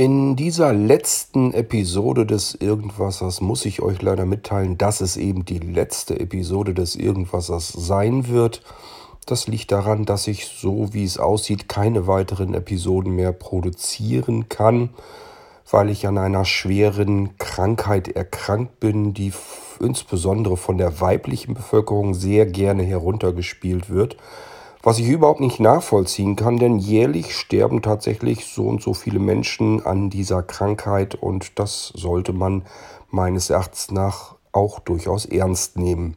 In dieser letzten Episode des Irgendwassers muss ich euch leider mitteilen, dass es eben die letzte Episode des Irgendwassers sein wird. Das liegt daran, dass ich, so wie es aussieht, keine weiteren Episoden mehr produzieren kann, weil ich an einer schweren Krankheit erkrankt bin, die insbesondere von der weiblichen Bevölkerung sehr gerne heruntergespielt wird. Was ich überhaupt nicht nachvollziehen kann, denn jährlich sterben tatsächlich so und so viele Menschen an dieser Krankheit und das sollte man meines Erachtens nach auch durchaus ernst nehmen.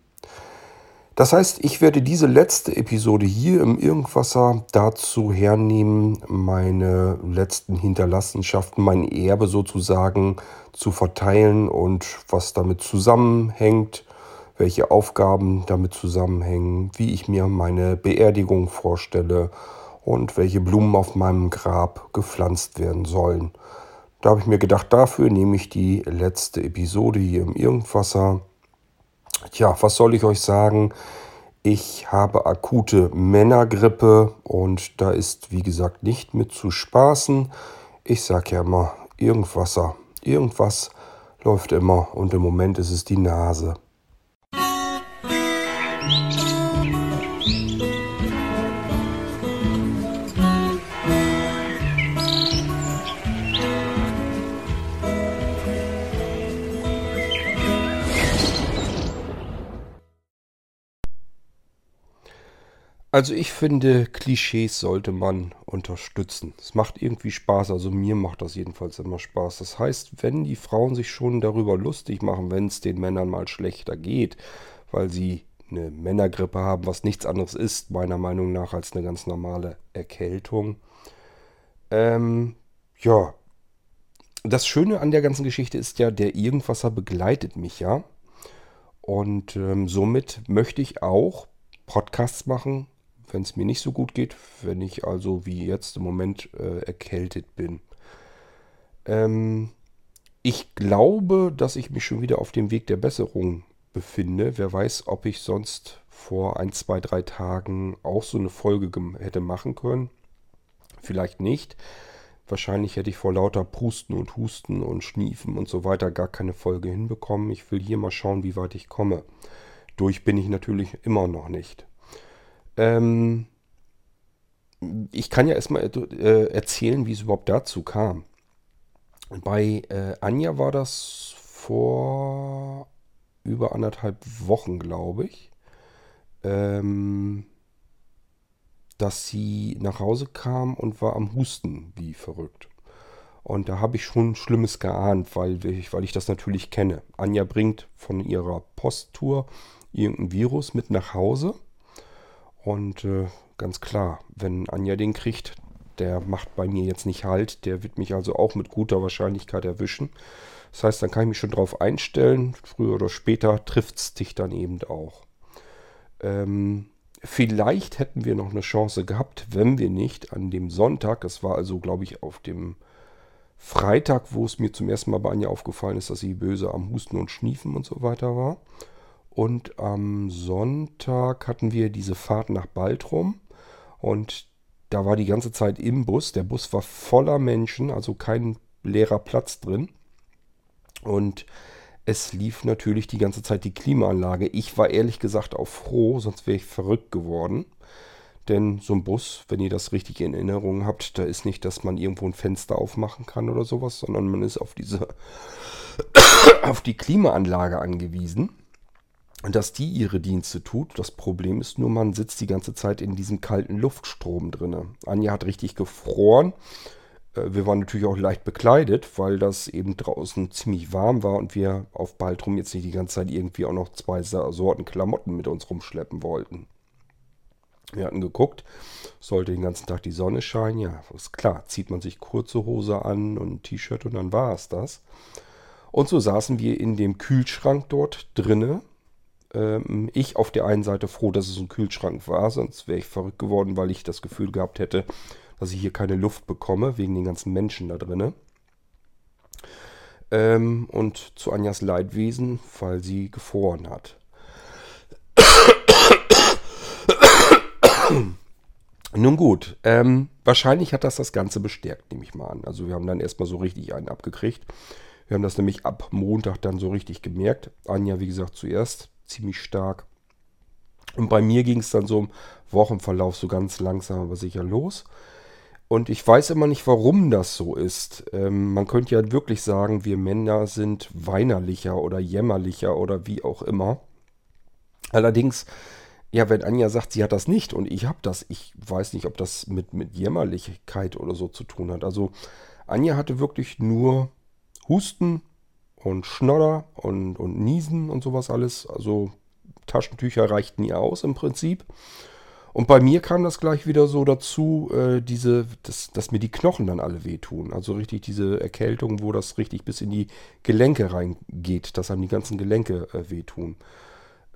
Das heißt, ich werde diese letzte Episode hier im Irgendwasser dazu hernehmen, meine letzten Hinterlassenschaften, mein Erbe sozusagen zu verteilen und was damit zusammenhängt, welche Aufgaben damit zusammenhängen, wie ich mir meine Beerdigung vorstelle und welche Blumen auf meinem Grab gepflanzt werden sollen. Da habe ich mir gedacht, dafür nehme ich die letzte Episode hier im Irgendwasser. Tja, was soll ich euch sagen? Ich habe akute Männergrippe und da ist, wie gesagt, nicht mit zu spaßen. Ich sage ja immer, Irgendwasser, irgendwas läuft immer und im Moment ist es die Nase. Also ich finde, Klischees sollte man unterstützen. Es macht irgendwie Spaß, also mir macht das jedenfalls immer Spaß. Das heißt, wenn die Frauen sich schon darüber lustig machen, wenn es den Männern mal schlechter geht, weil sie eine Männergrippe haben, was nichts anderes ist, meiner Meinung nach, als eine ganz normale Erkältung. Ähm, ja, das Schöne an der ganzen Geschichte ist ja, der Irgendwasser begleitet mich ja. Und ähm, somit möchte ich auch Podcasts machen, wenn es mir nicht so gut geht, wenn ich also wie jetzt im Moment äh, erkältet bin. Ähm, ich glaube, dass ich mich schon wieder auf dem Weg der Besserung befinde. Wer weiß, ob ich sonst vor ein, zwei, drei Tagen auch so eine Folge hätte machen können. Vielleicht nicht. Wahrscheinlich hätte ich vor lauter Pusten und Husten und Schniefen und so weiter gar keine Folge hinbekommen. Ich will hier mal schauen, wie weit ich komme. Durch bin ich natürlich immer noch nicht. Ähm, ich kann ja erstmal äh, erzählen, wie es überhaupt dazu kam. Bei äh, Anja war das vor über anderthalb Wochen, glaube ich, ähm, dass sie nach Hause kam und war am Husten wie verrückt. Und da habe ich schon Schlimmes geahnt, weil ich, weil ich das natürlich kenne. Anja bringt von ihrer Posttour irgendein Virus mit nach Hause und äh, ganz klar, wenn Anja den kriegt, der macht bei mir jetzt nicht halt. Der wird mich also auch mit guter Wahrscheinlichkeit erwischen. Das heißt, dann kann ich mich schon darauf einstellen. Früher oder später trifft es dich dann eben auch. Ähm, vielleicht hätten wir noch eine Chance gehabt, wenn wir nicht an dem Sonntag, das war also, glaube ich, auf dem Freitag, wo es mir zum ersten Mal bei Anja aufgefallen ist, dass sie böse am Husten und Schniefen und so weiter war. Und am Sonntag hatten wir diese Fahrt nach Baltrum. Und da war die ganze Zeit im Bus. Der Bus war voller Menschen, also kein leerer Platz drin. Und es lief natürlich die ganze Zeit die Klimaanlage. Ich war ehrlich gesagt auch froh, sonst wäre ich verrückt geworden. Denn so ein Bus, wenn ihr das richtig in Erinnerung habt, da ist nicht, dass man irgendwo ein Fenster aufmachen kann oder sowas, sondern man ist auf diese auf die Klimaanlage angewiesen dass die ihre Dienste tut. Das Problem ist nur, man sitzt die ganze Zeit in diesem kalten Luftstrom drin. Anja hat richtig gefroren. Äh, wir waren natürlich auch leicht bekleidet, weil das eben draußen ziemlich warm war und wir auf Baltrum jetzt nicht die ganze Zeit irgendwie auch noch zwei Sorten Klamotten mit uns rumschleppen wollten. Wir hatten geguckt, sollte den ganzen Tag die Sonne scheinen. Ja, ist klar, zieht man sich kurze Hose an und ein T-Shirt und dann war es das. Und so saßen wir in dem Kühlschrank dort drinne ähm, ich auf der einen Seite froh, dass es ein Kühlschrank war, sonst wäre ich verrückt geworden, weil ich das Gefühl gehabt hätte, dass ich hier keine Luft bekomme, wegen den ganzen Menschen da drinnen. Ähm, und zu Anjas Leidwesen, weil sie gefroren hat. Nun gut, ähm, wahrscheinlich hat das das Ganze bestärkt, nehme ich mal an. Also wir haben dann erstmal so richtig einen abgekriegt. Wir haben das nämlich ab Montag dann so richtig gemerkt. Anja, wie gesagt, zuerst ziemlich stark. Und bei mir ging es dann so im Wochenverlauf so ganz langsam aber sicher los. Und ich weiß immer nicht, warum das so ist. Ähm, man könnte ja wirklich sagen, wir Männer sind weinerlicher oder jämmerlicher oder wie auch immer. Allerdings, ja, wenn Anja sagt, sie hat das nicht und ich habe das, ich weiß nicht, ob das mit, mit Jämmerlichkeit oder so zu tun hat. Also Anja hatte wirklich nur Husten und Schnodder und, und Niesen und sowas alles. Also Taschentücher reichten ihr aus im Prinzip. Und bei mir kam das gleich wieder so dazu, äh, diese, dass, dass mir die Knochen dann alle wehtun. Also richtig diese Erkältung, wo das richtig bis in die Gelenke reingeht, dass einem die ganzen Gelenke äh, wehtun.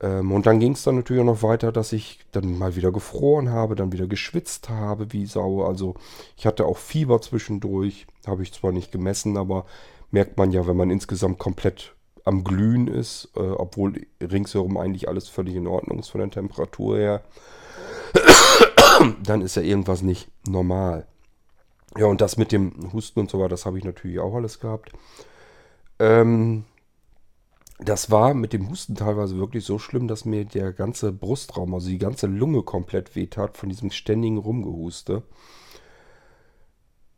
Ähm, und dann ging es dann natürlich auch noch weiter, dass ich dann mal wieder gefroren habe, dann wieder geschwitzt habe wie Sau. Also ich hatte auch Fieber zwischendurch, habe ich zwar nicht gemessen, aber merkt man ja, wenn man insgesamt komplett am Glühen ist, äh, obwohl ringsherum eigentlich alles völlig in Ordnung ist von der Temperatur her, dann ist ja irgendwas nicht normal. Ja, und das mit dem Husten und so weiter, das habe ich natürlich auch alles gehabt. Ähm, das war mit dem Husten teilweise wirklich so schlimm, dass mir der ganze Brustraum, also die ganze Lunge komplett wehtat von diesem ständigen Rumgehuste.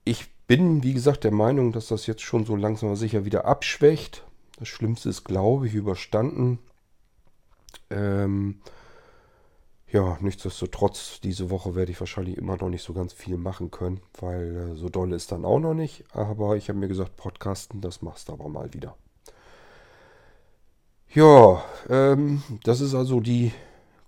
Ich bin, wie gesagt, der Meinung, dass das jetzt schon so langsam sicher wieder abschwächt. Das Schlimmste ist, glaube ich, überstanden. Ähm, ja, nichtsdestotrotz, diese Woche werde ich wahrscheinlich immer noch nicht so ganz viel machen können, weil äh, so doll ist dann auch noch nicht. Aber ich habe mir gesagt, Podcasten, das machst du aber mal wieder. Ja, ähm, das ist also die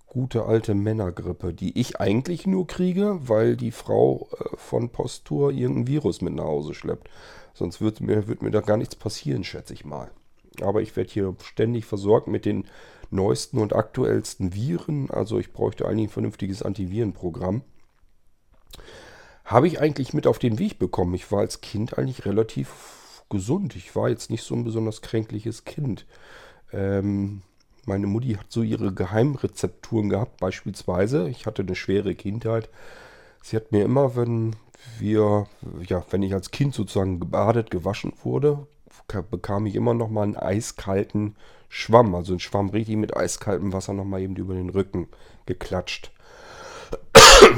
gute alte Männergrippe, die ich eigentlich nur kriege, weil die Frau äh, von Posttour irgendein Virus mit nach Hause schleppt. Sonst wird mir, wird mir da gar nichts passieren, schätze ich mal. Aber ich werde hier ständig versorgt mit den neuesten und aktuellsten Viren. Also ich bräuchte eigentlich ein vernünftiges Antivirenprogramm. Habe ich eigentlich mit auf den Weg bekommen. Ich war als Kind eigentlich relativ gesund. Ich war jetzt nicht so ein besonders kränkliches Kind. Ähm, meine Mutti hat so ihre Geheimrezepturen gehabt. Beispielsweise, ich hatte eine schwere Kindheit. Sie hat mir immer, wenn wir, ja, wenn ich als Kind sozusagen gebadet, gewaschen wurde, bekam ich immer noch mal einen eiskalten Schwamm, also einen Schwamm richtig mit eiskaltem Wasser noch mal eben über den Rücken geklatscht.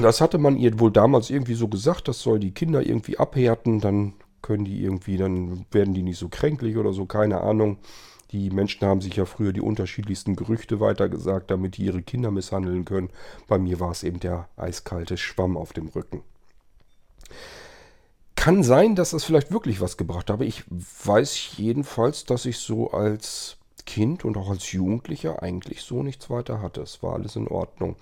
Das hatte man ihr wohl damals irgendwie so gesagt, das soll die Kinder irgendwie abhärten, dann können die irgendwie, dann werden die nicht so kränklich oder so, keine Ahnung. Die Menschen haben sich ja früher die unterschiedlichsten Gerüchte weitergesagt, damit die ihre Kinder misshandeln können. Bei mir war es eben der eiskalte Schwamm auf dem Rücken kann sein, dass das vielleicht wirklich was gebracht hat, aber ich weiß jedenfalls, dass ich so als Kind und auch als Jugendlicher eigentlich so nichts weiter hatte. Es war alles in Ordnung.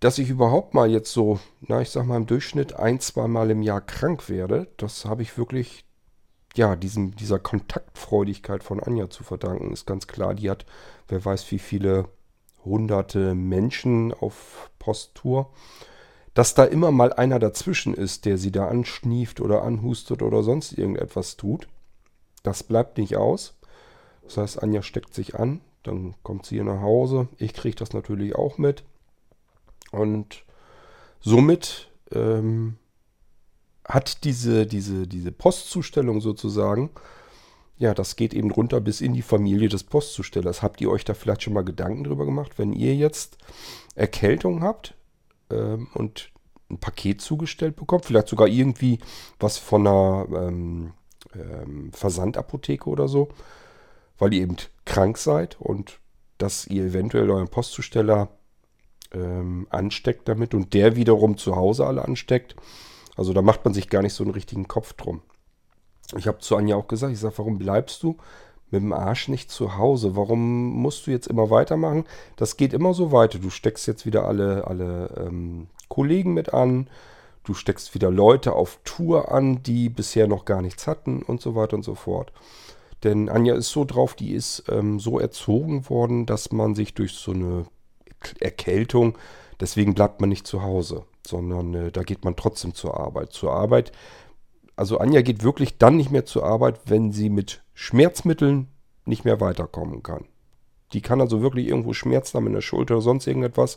Dass ich überhaupt mal jetzt so, na, ich sag mal im Durchschnitt ein, zwei Mal im Jahr krank werde, das habe ich wirklich, ja, diesem, dieser Kontaktfreudigkeit von Anja zu verdanken, ist ganz klar. Die hat, wer weiß, wie viele hunderte Menschen auf Posttour dass da immer mal einer dazwischen ist, der sie da anschnieft oder anhustet oder sonst irgendetwas tut. Das bleibt nicht aus. Das heißt, Anja steckt sich an, dann kommt sie hier nach Hause. Ich kriege das natürlich auch mit. Und somit ähm, hat diese, diese, diese Postzustellung sozusagen, ja, das geht eben runter bis in die Familie des Postzustellers. Habt ihr euch da vielleicht schon mal Gedanken drüber gemacht, wenn ihr jetzt Erkältung habt, ähm, und ein Paket zugestellt bekommt, vielleicht sogar irgendwie was von einer ähm, ähm, Versandapotheke oder so, weil ihr eben krank seid und dass ihr eventuell euren Postzusteller ähm, ansteckt damit und der wiederum zu Hause alle ansteckt. Also da macht man sich gar nicht so einen richtigen Kopf drum. Ich habe zu Anja auch gesagt, ich sage, warum bleibst du? Mit dem Arsch nicht zu Hause. Warum musst du jetzt immer weitermachen? Das geht immer so weiter. Du steckst jetzt wieder alle, alle ähm, Kollegen mit an. Du steckst wieder Leute auf Tour an, die bisher noch gar nichts hatten und so weiter und so fort. Denn Anja ist so drauf, die ist ähm, so erzogen worden, dass man sich durch so eine Erkältung, deswegen bleibt man nicht zu Hause, sondern äh, da geht man trotzdem zur Arbeit. Zur Arbeit also Anja geht wirklich dann nicht mehr zur Arbeit, wenn sie mit Schmerzmitteln nicht mehr weiterkommen kann. Die kann also wirklich irgendwo Schmerzen haben in der Schulter oder sonst irgendetwas.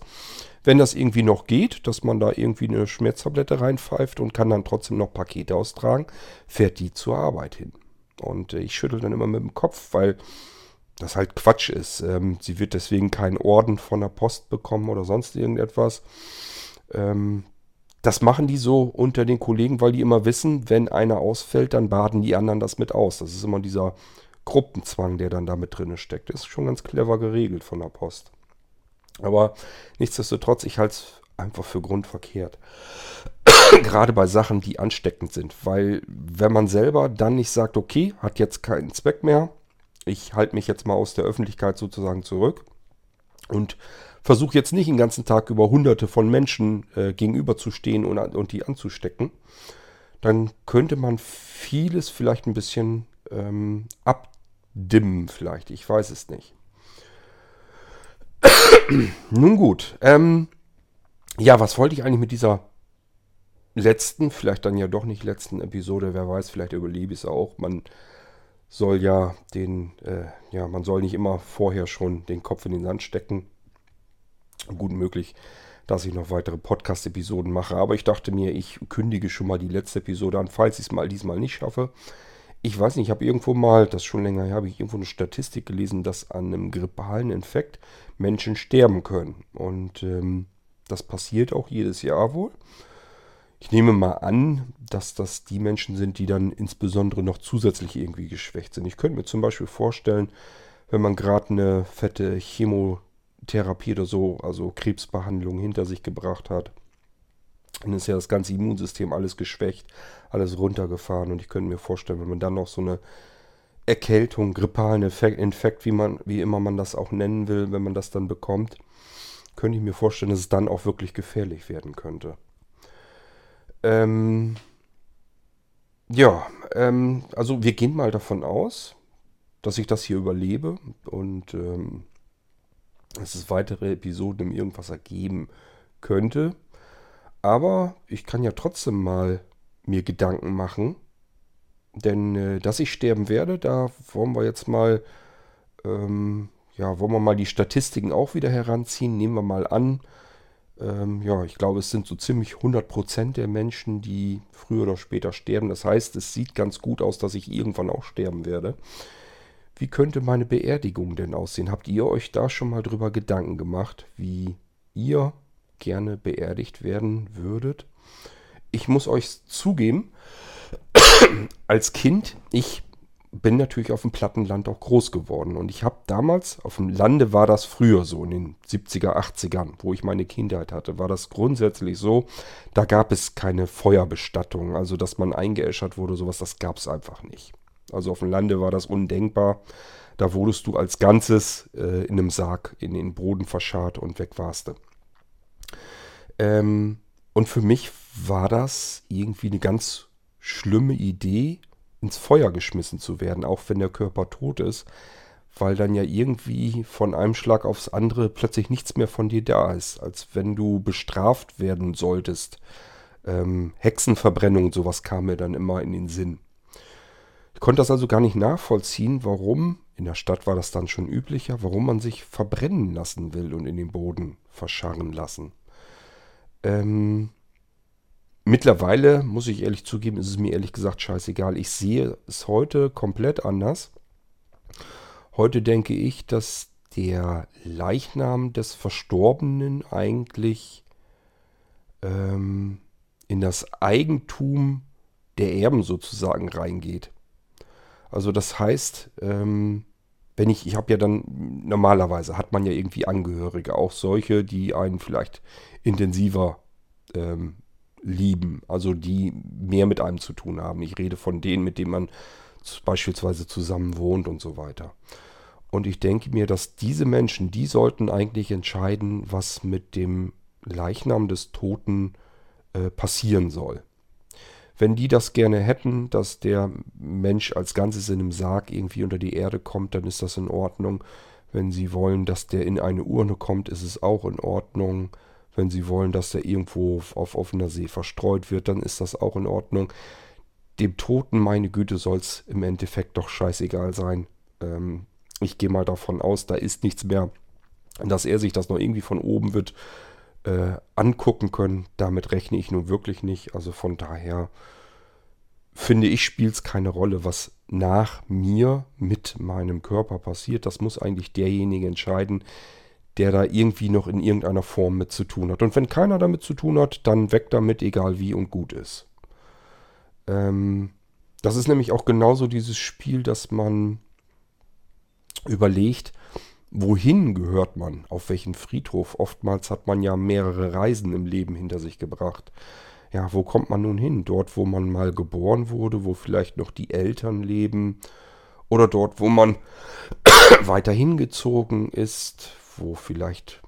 Wenn das irgendwie noch geht, dass man da irgendwie eine Schmerztablette reinpfeift und kann dann trotzdem noch Pakete austragen, fährt die zur Arbeit hin. Und äh, ich schüttel dann immer mit dem Kopf, weil das halt Quatsch ist. Ähm, sie wird deswegen keinen Orden von der Post bekommen oder sonst irgendetwas. Das machen die so unter den Kollegen, weil die immer wissen, wenn einer ausfällt, dann baden die anderen das mit aus. Das ist immer dieser Gruppenzwang, der dann da mit drin steckt. Das ist schon ganz clever geregelt von der Post. Aber nichtsdestotrotz, ich halte es einfach für grundverkehrt. Gerade bei Sachen, die ansteckend sind. Weil wenn man selber dann nicht sagt, okay, hat jetzt keinen Zweck mehr, ich halte mich jetzt mal aus der Öffentlichkeit sozusagen zurück und versuche jetzt nicht den ganzen Tag über hunderte von Menschen äh, gegenüberzustehen und, und die anzustecken, dann könnte man vieles vielleicht ein bisschen ähm, abdimmen, vielleicht. Ich weiß es nicht. Nun gut. Ähm, ja, was wollte ich eigentlich mit dieser letzten, vielleicht dann ja doch nicht letzten Episode, wer weiß, vielleicht überlebe ich es auch. Man soll ja den, äh, ja, man soll nicht immer vorher schon den Kopf in den Sand stecken. Gut möglich, dass ich noch weitere Podcast-Episoden mache, aber ich dachte mir, ich kündige schon mal die letzte Episode an, falls ich es mal diesmal nicht schaffe. Ich weiß nicht, ich habe irgendwo mal, das schon länger her, habe ich irgendwo eine Statistik gelesen, dass an einem grippalen Infekt Menschen sterben können. Und ähm, das passiert auch jedes Jahr wohl. Ich nehme mal an, dass das die Menschen sind, die dann insbesondere noch zusätzlich irgendwie geschwächt sind. Ich könnte mir zum Beispiel vorstellen, wenn man gerade eine fette Chemotherapie oder so, also Krebsbehandlung hinter sich gebracht hat, dann ist ja das ganze Immunsystem alles geschwächt, alles runtergefahren. Und ich könnte mir vorstellen, wenn man dann noch so eine Erkältung, grippalen Infekt, wie, man, wie immer man das auch nennen will, wenn man das dann bekommt, könnte ich mir vorstellen, dass es dann auch wirklich gefährlich werden könnte. Ähm, ja, ähm, also wir gehen mal davon aus, dass ich das hier überlebe und ähm, dass es weitere Episoden im Irgendwas ergeben könnte. Aber ich kann ja trotzdem mal mir Gedanken machen. Denn äh, dass ich sterben werde, da wollen wir jetzt mal, ähm, ja, wollen wir mal die Statistiken auch wieder heranziehen. Nehmen wir mal an, ähm, ja, ich glaube, es sind so ziemlich 100% der Menschen, die früher oder später sterben. Das heißt, es sieht ganz gut aus, dass ich irgendwann auch sterben werde. Wie könnte meine Beerdigung denn aussehen? Habt ihr euch da schon mal drüber Gedanken gemacht, wie ihr gerne beerdigt werden würdet. Ich muss euch zugeben, als Kind, ich bin natürlich auf dem Plattenland auch groß geworden. Und ich habe damals, auf dem Lande war das früher so, in den 70er, 80ern, wo ich meine Kindheit hatte, war das grundsätzlich so, da gab es keine Feuerbestattung, also dass man eingeäschert wurde, sowas, das gab es einfach nicht. Also auf dem Lande war das undenkbar. Da wurdest du als Ganzes äh, in einem Sarg in den Boden verscharrt und weg warst du. Ähm, und für mich war das irgendwie eine ganz schlimme Idee, ins Feuer geschmissen zu werden, auch wenn der Körper tot ist, weil dann ja irgendwie von einem Schlag aufs andere plötzlich nichts mehr von dir da ist, als wenn du bestraft werden solltest. Ähm, Hexenverbrennung sowas kam mir dann immer in den Sinn. Konnte das also gar nicht nachvollziehen, warum, in der Stadt war das dann schon üblicher, warum man sich verbrennen lassen will und in den Boden verscharren lassen. Ähm, mittlerweile, muss ich ehrlich zugeben, ist es mir ehrlich gesagt scheißegal. Ich sehe es heute komplett anders. Heute denke ich, dass der Leichnam des Verstorbenen eigentlich ähm, in das Eigentum der Erben sozusagen reingeht. Also das heißt, ähm, wenn ich, ich habe ja dann, normalerweise hat man ja irgendwie Angehörige, auch solche, die einen vielleicht intensiver ähm, lieben, also die mehr mit einem zu tun haben. Ich rede von denen, mit denen man beispielsweise zusammen wohnt und so weiter. Und ich denke mir, dass diese Menschen, die sollten eigentlich entscheiden, was mit dem Leichnam des Toten äh, passieren soll. Wenn die das gerne hätten, dass der Mensch als Ganzes in einem Sarg irgendwie unter die Erde kommt, dann ist das in Ordnung. Wenn sie wollen, dass der in eine Urne kommt, ist es auch in Ordnung. Wenn sie wollen, dass der irgendwo auf offener See verstreut wird, dann ist das auch in Ordnung. Dem Toten, meine Güte, soll es im Endeffekt doch scheißegal sein. Ähm, Ich gehe mal davon aus, da ist nichts mehr, dass er sich das noch irgendwie von oben wird äh, angucken können. Damit rechne ich nun wirklich nicht. Also von daher finde ich, spielt es keine Rolle, was nach mir mit meinem Körper passiert. Das muss eigentlich derjenige entscheiden, der da irgendwie noch in irgendeiner Form mit zu tun hat. Und wenn keiner damit zu tun hat, dann weg damit, egal wie und gut ist. Ähm, das ist nämlich auch genauso dieses Spiel, dass man überlegt, wohin gehört man, auf welchen Friedhof. Oftmals hat man ja mehrere Reisen im Leben hinter sich gebracht. Ja, wo kommt man nun hin? Dort, wo man mal geboren wurde, wo vielleicht noch die Eltern leben oder dort, wo man weiterhin gezogen ist, wo vielleicht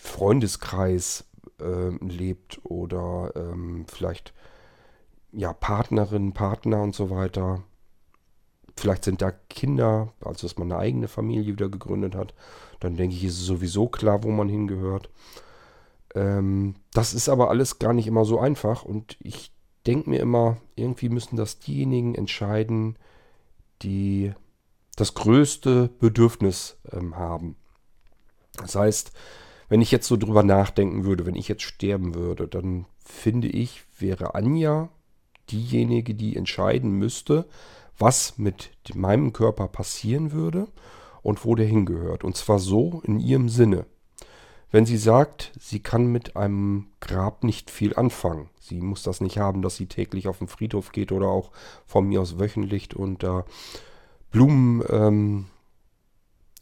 Freundeskreis äh, lebt oder ähm, vielleicht ja Partnerin, Partner und so weiter. Vielleicht sind da Kinder, also dass man eine eigene Familie wieder gegründet hat. Dann denke ich, ist es sowieso klar, wo man hingehört. Ähm, das ist aber alles gar nicht immer so einfach und ich denke mir immer, irgendwie müssen das diejenigen entscheiden, die das größte Bedürfnis ähm, haben. Das heißt, wenn ich jetzt so drüber nachdenken würde, wenn ich jetzt sterben würde, dann finde ich, wäre Anja diejenige, die entscheiden müsste, was mit meinem Körper passieren würde und wo der hingehört. Und zwar so in ihrem Sinne. Wenn sie sagt, sie kann mit einem Grab nicht viel anfangen. Sie muss das nicht haben, dass sie täglich auf den Friedhof geht oder auch von mir aus wöchentlich und da Blumen ähm,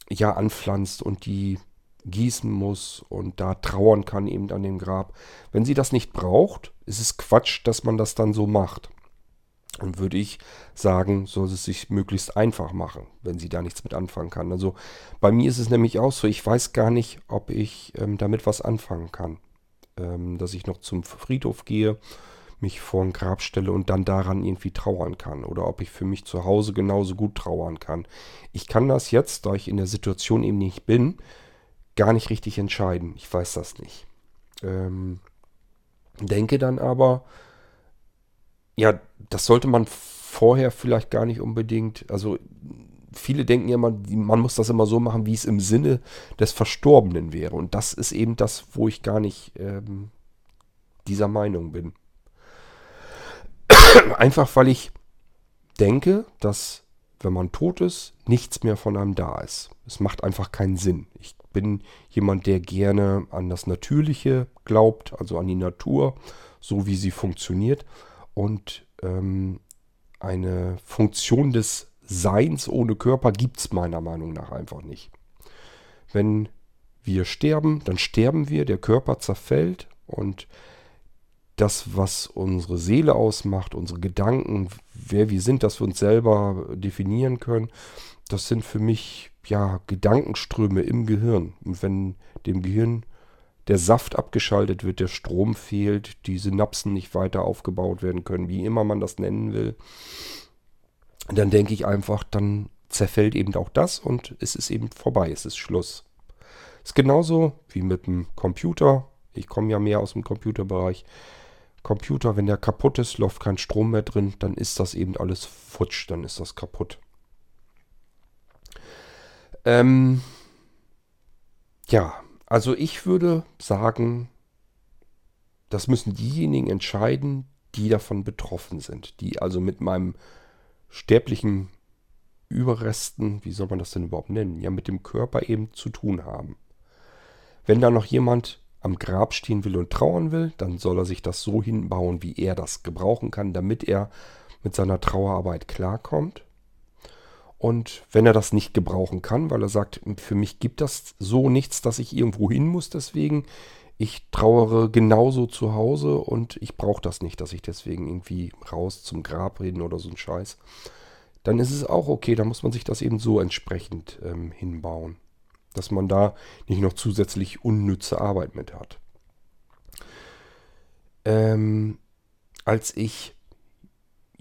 ja anpflanzt und die gießen muss und da trauern kann eben an dem Grab. Wenn sie das nicht braucht, ist es Quatsch, dass man das dann so macht. Und würde ich sagen, soll es sich möglichst einfach machen, wenn sie da nichts mit anfangen kann. Also bei mir ist es nämlich auch so, ich weiß gar nicht, ob ich ähm, damit was anfangen kann. Ähm, dass ich noch zum Friedhof gehe, mich vor ein Grab stelle und dann daran irgendwie trauern kann. Oder ob ich für mich zu Hause genauso gut trauern kann. Ich kann das jetzt, da ich in der Situation eben nicht bin, gar nicht richtig entscheiden. Ich weiß das nicht. Ähm, denke dann aber, ja, das sollte man vorher vielleicht gar nicht unbedingt, also viele denken ja immer, man muss das immer so machen, wie es im Sinne des Verstorbenen wäre. Und das ist eben das, wo ich gar nicht ähm, dieser Meinung bin. Einfach weil ich denke, dass wenn man tot ist, nichts mehr von einem da ist. Es macht einfach keinen Sinn. Ich bin jemand, der gerne an das Natürliche glaubt, also an die Natur, so wie sie funktioniert. Und ähm, eine Funktion des Seins ohne Körper gibt es meiner Meinung nach einfach nicht. Wenn wir sterben, dann sterben wir, der Körper zerfällt und das, was unsere Seele ausmacht, unsere Gedanken, wer wir sind, dass wir uns selber definieren können, das sind für mich ja Gedankenströme im Gehirn. Und wenn dem Gehirn der Saft abgeschaltet wird, der Strom fehlt, die Synapsen nicht weiter aufgebaut werden können, wie immer man das nennen will, dann denke ich einfach, dann zerfällt eben auch das und es ist eben vorbei, es ist Schluss. Ist genauso wie mit dem Computer. Ich komme ja mehr aus dem Computerbereich. Computer, wenn der kaputt ist, läuft kein Strom mehr drin, dann ist das eben alles futsch, dann ist das kaputt. Ähm, ja, also ich würde sagen, das müssen diejenigen entscheiden, die davon betroffen sind, die also mit meinem sterblichen Überresten, wie soll man das denn überhaupt nennen, ja mit dem Körper eben zu tun haben. Wenn da noch jemand am Grab stehen will und trauern will, dann soll er sich das so hinbauen, wie er das gebrauchen kann, damit er mit seiner Trauerarbeit klarkommt. Und wenn er das nicht gebrauchen kann, weil er sagt, für mich gibt das so nichts, dass ich irgendwo hin muss, deswegen, ich trauere genauso zu Hause und ich brauche das nicht, dass ich deswegen irgendwie raus zum Grab reden oder so ein Scheiß, dann ist es auch okay, dann muss man sich das eben so entsprechend ähm, hinbauen dass man da nicht noch zusätzlich unnütze Arbeit mit hat. Ähm, als ich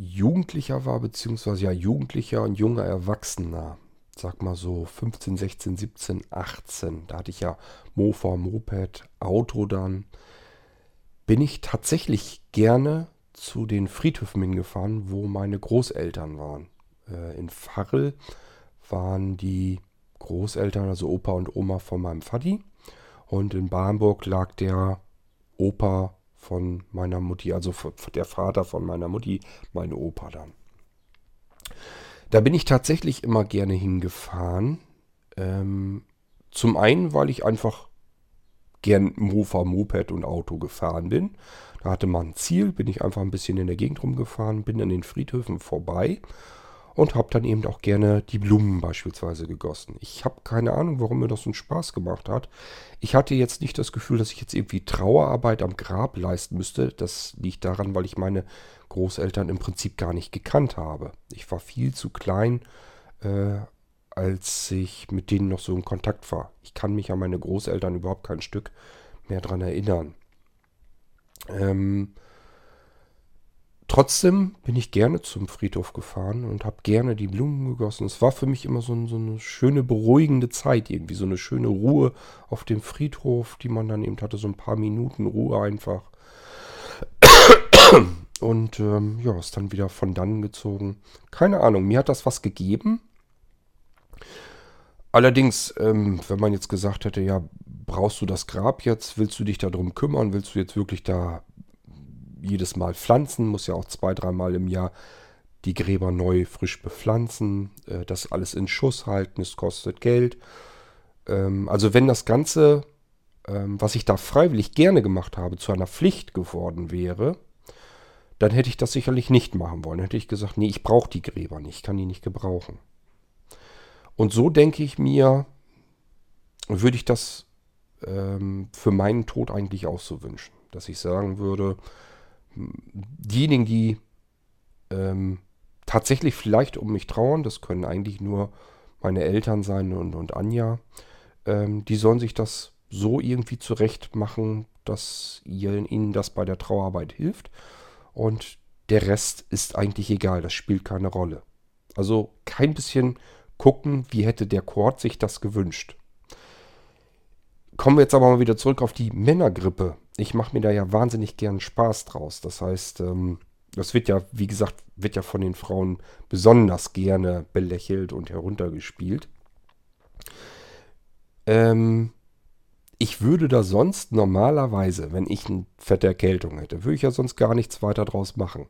Jugendlicher war, beziehungsweise ja Jugendlicher und junger Erwachsener, sag mal so 15, 16, 17, 18, da hatte ich ja Mofa, Moped, Auto dann, bin ich tatsächlich gerne zu den Friedhöfen hingefahren, wo meine Großeltern waren. Äh, in Farrel waren die Großeltern, also Opa und Oma von meinem Vati. Und in Barnburg lag der Opa von meiner Mutti, also der Vater von meiner Mutti, meine Opa dann. Da bin ich tatsächlich immer gerne hingefahren. Ähm, zum einen, weil ich einfach gern Mofa, Moped und Auto gefahren bin. Da hatte man ein Ziel, bin ich einfach ein bisschen in der Gegend rumgefahren, bin an den Friedhöfen vorbei und habe dann eben auch gerne die Blumen beispielsweise gegossen. Ich habe keine Ahnung, warum mir das so einen Spaß gemacht hat. Ich hatte jetzt nicht das Gefühl, dass ich jetzt irgendwie Trauerarbeit am Grab leisten müsste. Das liegt daran, weil ich meine Großeltern im Prinzip gar nicht gekannt habe. Ich war viel zu klein, äh, als ich mit denen noch so in Kontakt war. Ich kann mich an meine Großeltern überhaupt kein Stück mehr dran erinnern. Ähm, Trotzdem bin ich gerne zum Friedhof gefahren und habe gerne die Blumen gegossen. Es war für mich immer so, so, eine schöne, beruhigende Zeit, irgendwie so eine schöne Ruhe auf dem Friedhof, die man dann eben hatte, so ein paar Minuten Ruhe einfach. Und ähm, ja, ist dann wieder von dann gezogen. Keine Ahnung, mir hat das was gegeben. Allerdings, ähm, wenn man jetzt gesagt hätte, ja, brauchst du das Grab jetzt? Willst du dich darum kümmern? Willst du jetzt wirklich da jedes Mal pflanzen, muss ja auch zwei, dreimal im Jahr die Gräber neu frisch bepflanzen, äh, das alles in Schuss halten, es kostet Geld. Ähm, also wenn das Ganze, ähm, was ich da freiwillig gerne gemacht habe, zu einer Pflicht geworden wäre, dann hätte ich das sicherlich nicht machen wollen. Dann hätte ich gesagt, nee, ich brauche die Gräber nicht, ich kann die nicht gebrauchen. Und so denke ich mir, würde ich das ähm, für meinen Tod eigentlich auch so wünschen. Dass ich sagen würde, diejenigen, die ähm, tatsächlich vielleicht um mich trauern, das können eigentlich nur meine Eltern sein und, und Anja, ähm, die sollen sich das so irgendwie zurecht machen, dass ihr, ihnen das bei der Trauerarbeit hilft. Und der Rest ist eigentlich egal, das spielt keine Rolle. Also kein bisschen gucken, wie hätte der Chord sich das gewünscht. Kommen wir jetzt aber mal wieder zurück auf die Männergrippe ich mache mir da ja wahnsinnig gern Spaß draus. Das heißt, ähm, das wird ja, wie gesagt, wird ja von den Frauen besonders gerne belächelt und heruntergespielt. Ähm, ich würde da sonst normalerweise, wenn ich eine fette Erkältung hätte, würde ich ja sonst gar nichts weiter draus machen.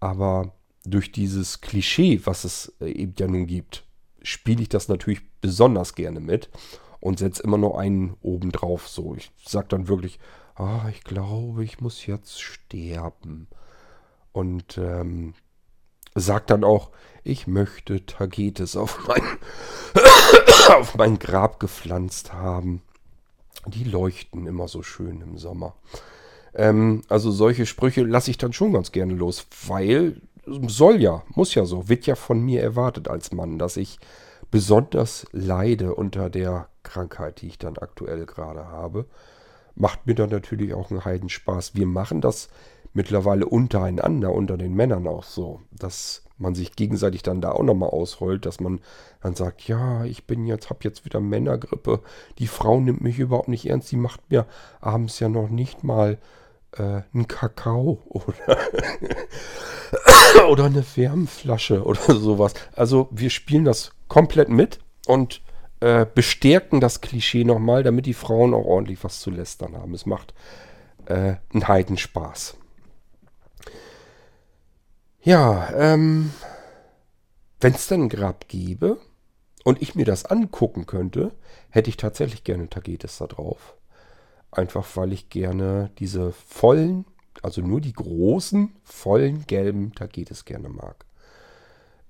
Aber durch dieses Klischee, was es äh, eben ja nun gibt, spiele ich das natürlich besonders gerne mit und setze immer noch einen oben drauf. So, ich sage dann wirklich, ah, ich glaube, ich muss jetzt sterben. Und ähm, sagt dann auch, ich möchte Tagetes auf mein, auf mein Grab gepflanzt haben. Die leuchten immer so schön im Sommer. Ähm, also solche Sprüche lasse ich dann schon ganz gerne los, weil soll ja, muss ja so, wird ja von mir erwartet als Mann, dass ich besonders leide unter der Krankheit, die ich dann aktuell gerade habe macht mir dann natürlich auch einen Heidenspaß. Wir machen das mittlerweile untereinander, unter den Männern auch so, dass man sich gegenseitig dann da auch nochmal ausrollt, dass man dann sagt, ja, ich bin jetzt, hab jetzt wieder Männergrippe, die Frau nimmt mich überhaupt nicht ernst, die macht mir abends ja noch nicht mal äh, einen Kakao oder, oder eine Wärmflasche oder sowas. Also wir spielen das komplett mit und äh, bestärken das Klischee nochmal, damit die Frauen auch ordentlich was zu lästern haben. Es macht äh, einen Heidenspaß. Ja, ähm, wenn es dann ein Grab gäbe und ich mir das angucken könnte, hätte ich tatsächlich gerne Tagetes da drauf. Einfach weil ich gerne diese vollen, also nur die großen, vollen gelben Tagetes gerne mag.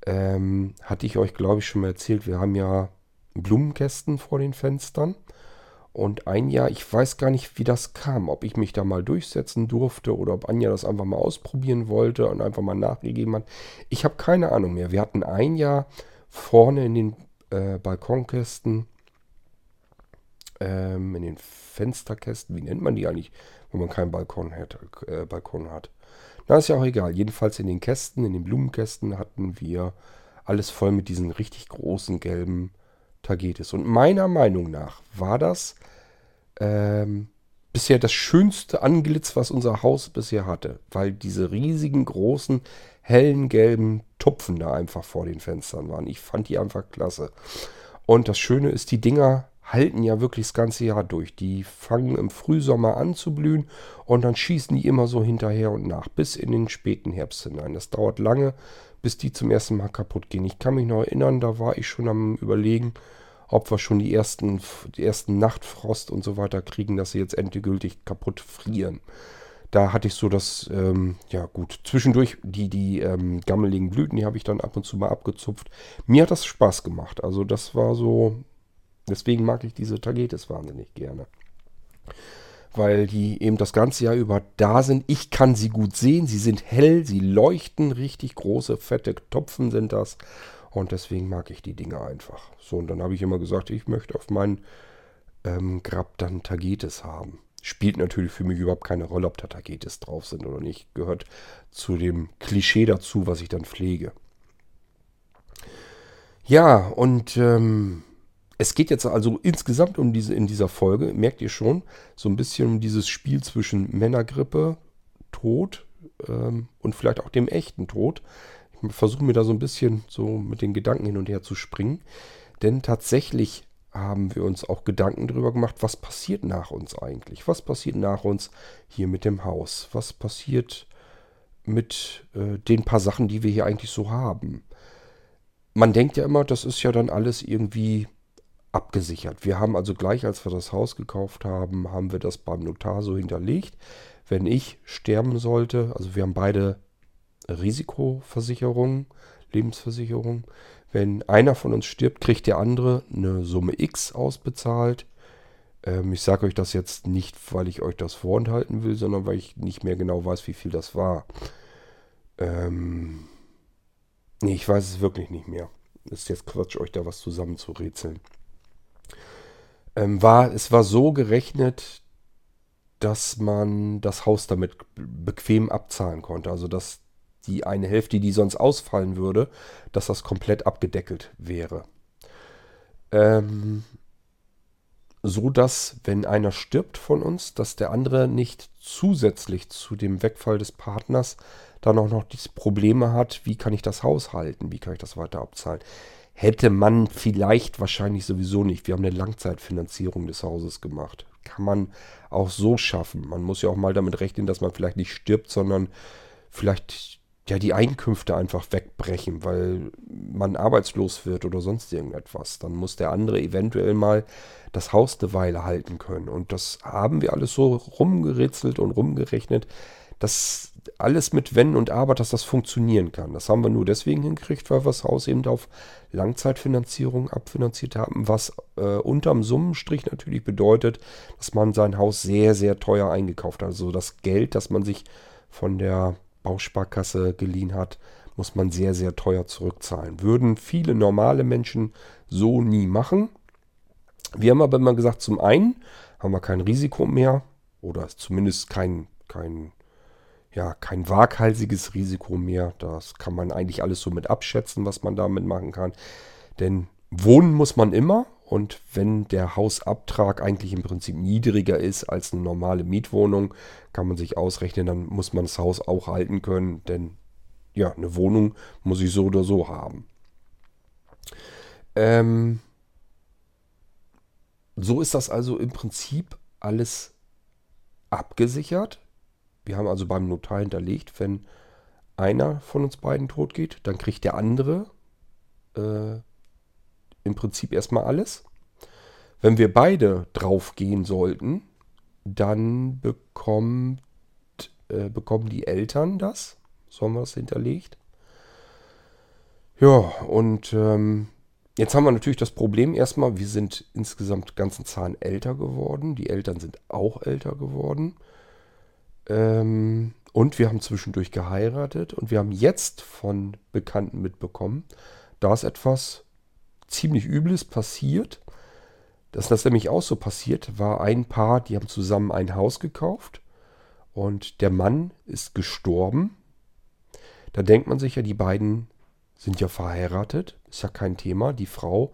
Ähm, hatte ich euch, glaube ich, schon mal erzählt. Wir haben ja Blumenkästen vor den Fenstern. Und ein Jahr, ich weiß gar nicht, wie das kam, ob ich mich da mal durchsetzen durfte oder ob Anja das einfach mal ausprobieren wollte und einfach mal nachgegeben hat. Ich habe keine Ahnung mehr. Wir hatten ein Jahr vorne in den äh, Balkonkästen, ähm, in den Fensterkästen, wie nennt man die eigentlich, wenn man keinen Balkon hat? Äh, Balkon hat. Na, ist ja auch egal. Jedenfalls in den Kästen, in den Blumenkästen hatten wir alles voll mit diesen richtig großen gelben Tagetes. Und meiner Meinung nach war das ähm, bisher das schönste Anglitz, was unser Haus bisher hatte, weil diese riesigen, großen, hellen, gelben Tupfen da einfach vor den Fenstern waren. Ich fand die einfach klasse. Und das Schöne ist, die Dinger halten ja wirklich das ganze Jahr durch. Die fangen im Frühsommer an zu blühen und dann schießen die immer so hinterher und nach, bis in den späten Herbst hinein. Das dauert lange, bis die zum ersten Mal kaputt gehen. Ich kann mich noch erinnern, da war ich schon am Überlegen, ob wir schon die ersten, die ersten Nachtfrost und so weiter kriegen, dass sie jetzt endgültig kaputt frieren. Da hatte ich so das, ähm, ja gut, zwischendurch die, die ähm, gammeligen Blüten, die habe ich dann ab und zu mal abgezupft. Mir hat das Spaß gemacht. Also das war so, deswegen mag ich diese Tagetes wahnsinnig gerne. Weil die eben das ganze Jahr über da sind. Ich kann sie gut sehen. Sie sind hell, sie leuchten richtig große, fette Topfen sind das. Und deswegen mag ich die Dinge einfach. So, und dann habe ich immer gesagt, ich möchte auf meinen ähm, Grab dann Tagetes haben. Spielt natürlich für mich überhaupt keine Rolle, ob da Tagetes drauf sind oder nicht. Gehört zu dem Klischee dazu, was ich dann pflege. Ja, und ähm, es geht jetzt also insgesamt um diese, in dieser Folge, merkt ihr schon, so ein bisschen um dieses Spiel zwischen Männergrippe, Tod ähm, und vielleicht auch dem echten Tod. Ich versuche mir da so ein bisschen so mit den Gedanken hin und her zu springen. Denn tatsächlich haben wir uns auch Gedanken darüber gemacht, was passiert nach uns eigentlich? Was passiert nach uns hier mit dem Haus? Was passiert mit äh, den paar Sachen, die wir hier eigentlich so haben? Man denkt ja immer, das ist ja dann alles irgendwie abgesichert. Wir haben also gleich, als wir das Haus gekauft haben, haben wir das beim Notar so hinterlegt. Wenn ich sterben sollte, also wir haben beide Risikoversicherung, Lebensversicherung. Wenn einer von uns stirbt, kriegt der andere eine Summe X ausbezahlt. Ähm, ich sage euch das jetzt nicht, weil ich euch das vorenthalten will, sondern weil ich nicht mehr genau weiß, wie viel das war. Ähm, nee, ich weiß es wirklich nicht mehr. Ist jetzt Quatsch, euch da was zusammenzurätseln. Ähm, war, es war so gerechnet, dass man das Haus damit bequem abzahlen konnte. Also dass die eine Hälfte, die sonst ausfallen würde, dass das komplett abgedeckelt wäre. Ähm, so dass, wenn einer stirbt von uns, dass der andere nicht zusätzlich zu dem Wegfall des Partners dann auch noch diese Probleme hat, wie kann ich das Haus halten, wie kann ich das weiter abzahlen. Hätte man vielleicht wahrscheinlich sowieso nicht. Wir haben eine Langzeitfinanzierung des Hauses gemacht. Kann man auch so schaffen. Man muss ja auch mal damit rechnen, dass man vielleicht nicht stirbt, sondern vielleicht ja, die Einkünfte einfach wegbrechen, weil man arbeitslos wird oder sonst irgendetwas. Dann muss der andere eventuell mal das Haus eine Weile halten können. Und das haben wir alles so rumgeritzelt und rumgerechnet, dass alles mit Wenn und Aber, dass das funktionieren kann. Das haben wir nur deswegen hingekriegt, weil wir das Haus eben auf Langzeitfinanzierung abfinanziert haben, was äh, unterm Summenstrich natürlich bedeutet, dass man sein Haus sehr, sehr teuer eingekauft hat. Also das Geld, das man sich von der Bausparkasse geliehen hat, muss man sehr, sehr teuer zurückzahlen. Würden viele normale Menschen so nie machen. Wir haben aber immer gesagt, zum einen haben wir kein Risiko mehr oder zumindest kein, kein, ja, kein waghalsiges Risiko mehr. Das kann man eigentlich alles so mit abschätzen, was man damit machen kann. Denn wohnen muss man immer und wenn der Hausabtrag eigentlich im Prinzip niedriger ist als eine normale Mietwohnung, kann man sich ausrechnen, dann muss man das Haus auch halten können, denn ja, eine Wohnung muss ich so oder so haben. Ähm, so ist das also im Prinzip alles abgesichert. Wir haben also beim Notar hinterlegt, wenn einer von uns beiden tot geht, dann kriegt der andere äh, im Prinzip erstmal alles. Wenn wir beide drauf gehen sollten, dann bekommt, äh, bekommen die Eltern das. So haben wir das hinterlegt. Ja, und ähm, jetzt haben wir natürlich das Problem erstmal, wir sind insgesamt ganzen Zahlen älter geworden. Die Eltern sind auch älter geworden. Ähm, und wir haben zwischendurch geheiratet und wir haben jetzt von Bekannten mitbekommen, da ist etwas ziemlich Übles passiert. Dass das nämlich auch so passiert, war ein Paar, die haben zusammen ein Haus gekauft und der Mann ist gestorben. Da denkt man sich ja, die beiden sind ja verheiratet, ist ja kein Thema. Die Frau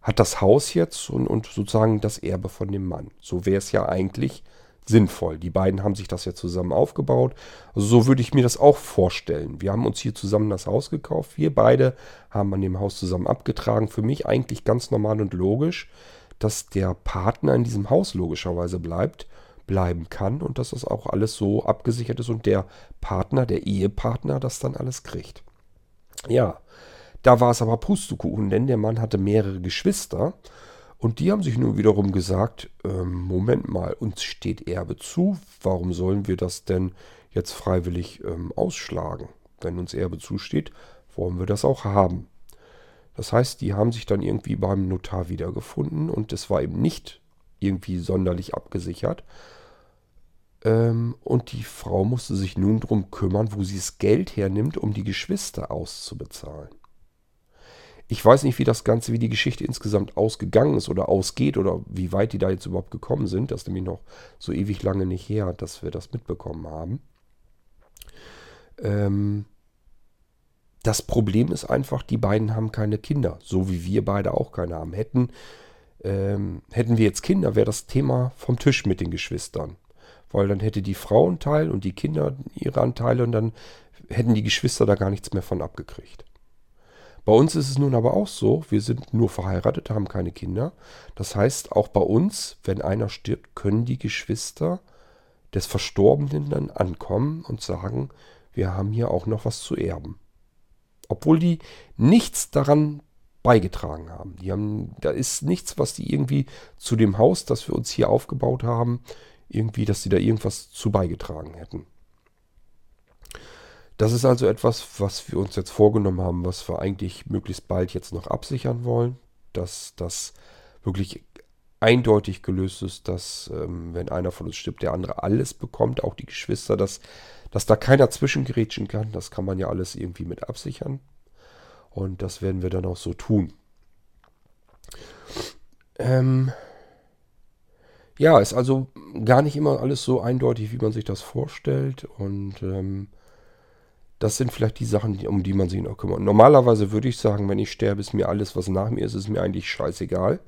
hat das Haus jetzt und, und sozusagen das Erbe von dem Mann. So wäre es ja eigentlich sinnvoll. Die beiden haben sich das ja zusammen aufgebaut. Also so würde ich mir das auch vorstellen. Wir haben uns hier zusammen das Haus gekauft. Wir beide haben an dem Haus zusammen abgetragen. Für mich eigentlich ganz normal und logisch, dass der Partner in diesem Haus logischerweise bleibt, bleiben kann und dass das auch alles so abgesichert ist und der Partner, der Ehepartner, das dann alles kriegt. Ja, da war es aber Pustekuchen, denn der Mann hatte mehrere Geschwister und die haben sich nun wiederum gesagt, ähm, Moment mal, uns steht Erbe zu, warum sollen wir das denn jetzt freiwillig ähm, ausschlagen? Wenn uns Erbe zusteht, wollen wir das auch haben. Das heißt, die haben sich dann irgendwie beim Notar wiedergefunden und es war eben nicht irgendwie sonderlich abgesichert. Ähm, und die Frau musste sich nun darum kümmern, wo sie das Geld hernimmt, um die Geschwister auszubezahlen. Ich weiß nicht, wie das Ganze, wie die Geschichte insgesamt ausgegangen ist oder ausgeht oder wie weit die da jetzt überhaupt gekommen sind. Das ist nämlich noch so ewig lange nicht her, dass wir das mitbekommen haben. Ähm, das Problem ist einfach, die beiden haben keine Kinder, so wie wir beide auch keine haben. Hätten, ähm, hätten wir jetzt Kinder, wäre das Thema vom Tisch mit den Geschwistern. Weil dann hätte die Frau einen Teil und die Kinder ihre Anteile und dann hätten die Geschwister da gar nichts mehr von abgekriegt. Bei uns ist es nun aber auch so, wir sind nur verheiratet, haben keine Kinder. Das heißt, auch bei uns, wenn einer stirbt, können die Geschwister des Verstorbenen dann ankommen und sagen, wir haben hier auch noch was zu erben. Obwohl die nichts daran beigetragen haben. Die haben, da ist nichts, was die irgendwie zu dem Haus, das wir uns hier aufgebaut haben, irgendwie, dass sie da irgendwas zu beigetragen hätten. Das ist also etwas, was wir uns jetzt vorgenommen haben, was wir eigentlich möglichst bald jetzt noch absichern wollen, dass das wirklich eindeutig gelöst ist, dass ähm, wenn einer von uns stirbt, der andere alles bekommt, auch die Geschwister, dass, dass da keiner zwischengerätschen kann. Das kann man ja alles irgendwie mit absichern. Und das werden wir dann auch so tun. Ähm ja, ist also gar nicht immer alles so eindeutig, wie man sich das vorstellt. Und ähm, das sind vielleicht die Sachen, um die man sich noch kümmert. Normalerweise würde ich sagen, wenn ich sterbe, ist mir alles, was nach mir ist, ist mir eigentlich scheißegal.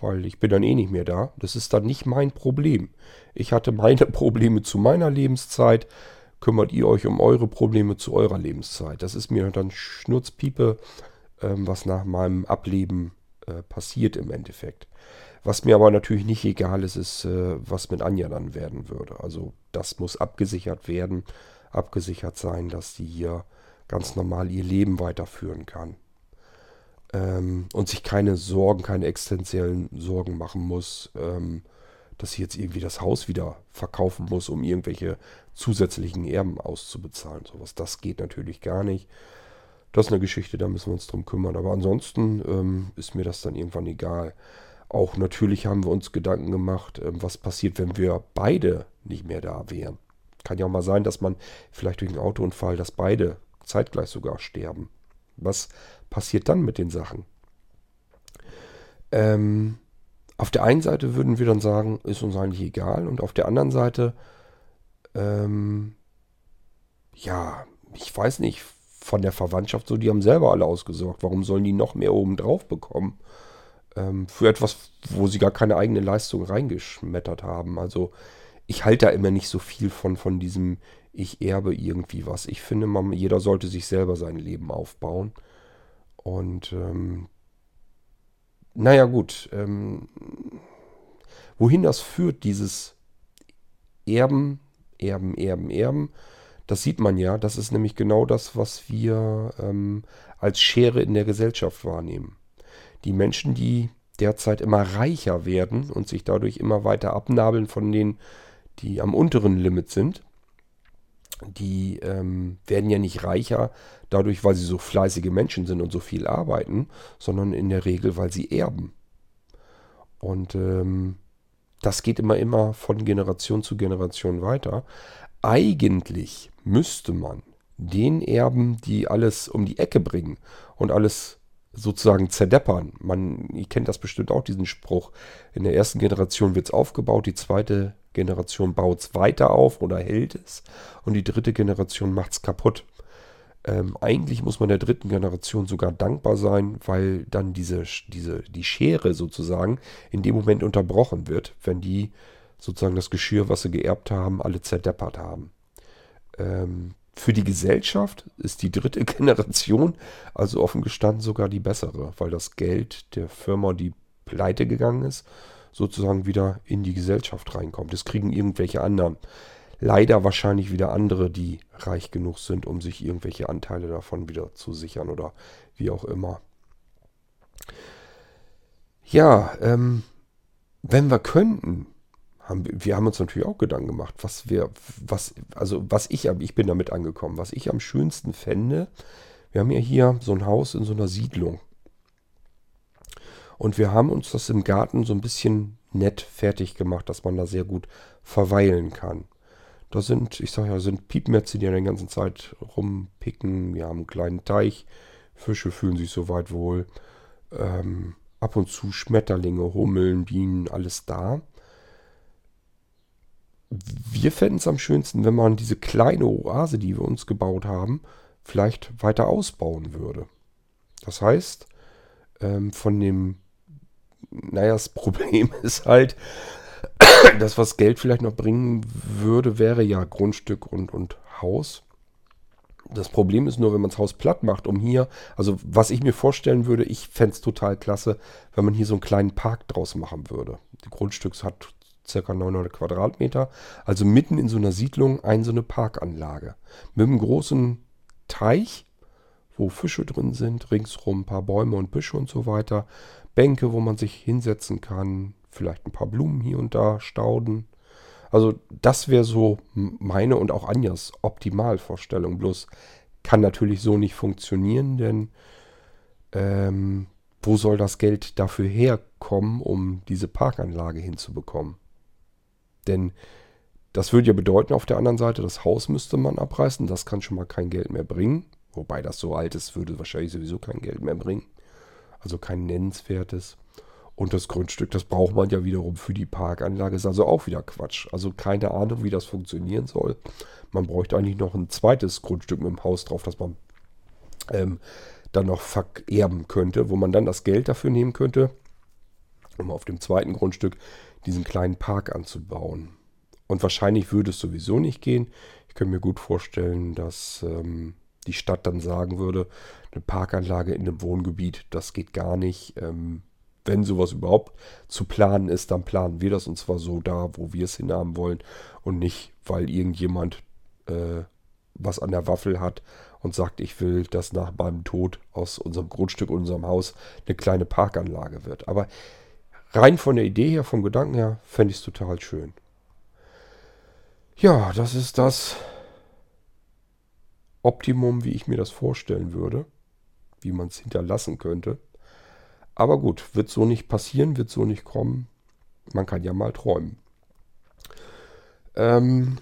Weil ich bin dann eh nicht mehr da. Das ist dann nicht mein Problem. Ich hatte meine Probleme zu meiner Lebenszeit. Kümmert ihr euch um eure Probleme zu eurer Lebenszeit. Das ist mir dann Schnurzpiepe, ähm, was nach meinem Ableben äh, passiert im Endeffekt. Was mir aber natürlich nicht egal ist, ist, äh, was mit Anja dann werden würde. Also das muss abgesichert werden abgesichert sein, dass sie hier ganz normal ihr Leben weiterführen kann. Ähm, und sich keine Sorgen, keine existenziellen Sorgen machen muss, ähm, dass sie jetzt irgendwie das Haus wieder verkaufen muss, um irgendwelche zusätzlichen Erben auszubezahlen. Sowas, das geht natürlich gar nicht. Das ist eine Geschichte, da müssen wir uns drum kümmern. Aber ansonsten ähm, ist mir das dann irgendwann egal. Auch natürlich haben wir uns Gedanken gemacht, ähm, was passiert, wenn wir beide nicht mehr da wären. Kann ja auch mal sein, dass man vielleicht durch einen Autounfall, dass beide zeitgleich sogar sterben. Was passiert dann mit den Sachen? Ähm, auf der einen Seite würden wir dann sagen, ist uns eigentlich egal. Und auf der anderen Seite, ähm, ja, ich weiß nicht, von der Verwandtschaft so, die haben selber alle ausgesorgt. Warum sollen die noch mehr oben drauf bekommen? Ähm, für etwas, wo sie gar keine eigene Leistung reingeschmettert haben. Also ich halte da immer nicht so viel von, von diesem, ich erbe irgendwie was. Ich finde, man, jeder sollte sich selber sein Leben aufbauen. Und ähm, naja gut, ähm, wohin das führt, dieses Erben, Erben, Erben, Erben, das sieht man ja. Das ist nämlich genau das, was wir ähm, als Schere in der Gesellschaft wahrnehmen. Die Menschen, die derzeit immer reicher werden und sich dadurch immer weiter abnabeln von den die am unteren Limit sind, die ähm, werden ja nicht reicher dadurch, weil sie so fleißige Menschen sind und so viel arbeiten, sondern in der Regel, weil sie erben. Und ähm, das geht immer, immer von Generation zu Generation weiter. Eigentlich müsste man den Erben, die alles um die Ecke bringen und alles sozusagen zerdeppern. Man, kennt das bestimmt auch, diesen Spruch. In der ersten Generation wird es aufgebaut, die zweite Generation baut es weiter auf oder hält es und die dritte Generation macht es kaputt. Ähm, eigentlich muss man der dritten Generation sogar dankbar sein, weil dann diese, diese, die Schere sozusagen in dem Moment unterbrochen wird, wenn die sozusagen das Geschirr, was sie geerbt haben, alle zerdeppert haben. Ähm, für die Gesellschaft ist die dritte Generation also offen gestanden sogar die bessere, weil das Geld der Firma, die pleite gegangen ist, sozusagen wieder in die Gesellschaft reinkommt. Das kriegen irgendwelche anderen. Leider wahrscheinlich wieder andere, die reich genug sind, um sich irgendwelche Anteile davon wieder zu sichern oder wie auch immer. Ja, ähm, wenn wir könnten, haben wir, haben uns natürlich auch Gedanken gemacht, was wir, was, also was ich, ich bin damit angekommen, was ich am schönsten fände, wir haben ja hier so ein Haus in so einer Siedlung. Und wir haben uns das im Garten so ein bisschen nett fertig gemacht, dass man da sehr gut verweilen kann. Da sind, ich sage ja, sind Piepmetze, die an der ganzen Zeit rumpicken. Wir haben einen kleinen Teich. Fische fühlen sich soweit wohl. Ähm, ab und zu Schmetterlinge, Hummeln, Bienen, alles da. Wir fänden es am schönsten, wenn man diese kleine Oase, die wir uns gebaut haben, vielleicht weiter ausbauen würde. Das heißt, ähm, von dem, naja, das Problem ist halt, das, was Geld vielleicht noch bringen würde, wäre ja Grundstück und, und Haus. Das Problem ist nur, wenn man das Haus platt macht, um hier, also was ich mir vorstellen würde, ich fände es total klasse, wenn man hier so einen kleinen Park draus machen würde. Die Grundstück hat ca. 900 Quadratmeter, also mitten in so einer Siedlung ein so eine Parkanlage. Mit einem großen Teich, wo Fische drin sind, ringsrum ein paar Bäume und Büsche und so weiter. Bänke, wo man sich hinsetzen kann, vielleicht ein paar Blumen hier und da, Stauden. Also das wäre so meine und auch Anjas Optimalvorstellung. Bloß kann natürlich so nicht funktionieren, denn ähm, wo soll das Geld dafür herkommen, um diese Parkanlage hinzubekommen? Denn das würde ja bedeuten, auf der anderen Seite, das Haus müsste man abreißen. Das kann schon mal kein Geld mehr bringen. Wobei das so alt ist, würde wahrscheinlich sowieso kein Geld mehr bringen. Also kein nennenswertes. Und das Grundstück, das braucht man ja wiederum für die Parkanlage, ist also auch wieder Quatsch. Also keine Ahnung, wie das funktionieren soll. Man bräuchte eigentlich noch ein zweites Grundstück mit dem Haus drauf, das man ähm, dann noch vererben könnte, wo man dann das Geld dafür nehmen könnte, um auf dem zweiten Grundstück diesen kleinen Park anzubauen. Und wahrscheinlich würde es sowieso nicht gehen. Ich könnte mir gut vorstellen, dass ähm, die Stadt dann sagen würde, eine Parkanlage in einem Wohngebiet, das geht gar nicht. Ähm, wenn sowas überhaupt zu planen ist, dann planen wir das und zwar so da, wo wir es hinhaben wollen und nicht, weil irgendjemand äh, was an der Waffel hat und sagt, ich will, dass nach meinem Tod aus unserem Grundstück, unserem Haus eine kleine Parkanlage wird. Aber rein von der Idee her, vom Gedanken her, fände ich es total schön. Ja, das ist das Optimum, wie ich mir das vorstellen würde, wie man es hinterlassen könnte. Aber gut, wird so nicht passieren, wird so nicht kommen. Man kann ja mal träumen. Ähm,